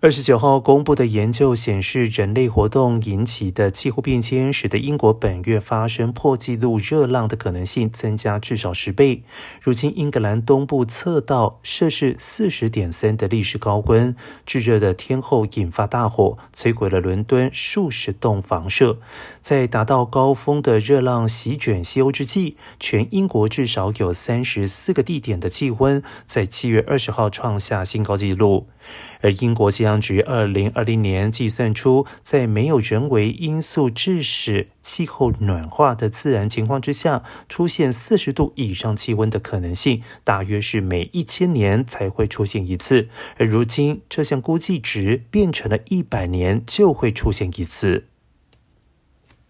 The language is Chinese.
二十九号公布的研究显示，人类活动引起的气候变迁，使得英国本月发生破纪录热浪的可能性增加至少十倍。如今，英格兰东部测到摄氏四十点三的历史高温，炙热的天候引发大火，摧毁了伦敦数十栋房舍。在达到高峰的热浪席卷西欧之际，全英国至少有三十四个地点的气温在七月二十号创下新高纪录。而英国气当局二零二零年计算出，在没有人为因素致使气候暖化的自然情况之下，出现四十度以上气温的可能性，大约是每一千年才会出现一次。而如今，这项估计值变成了一百年就会出现一次。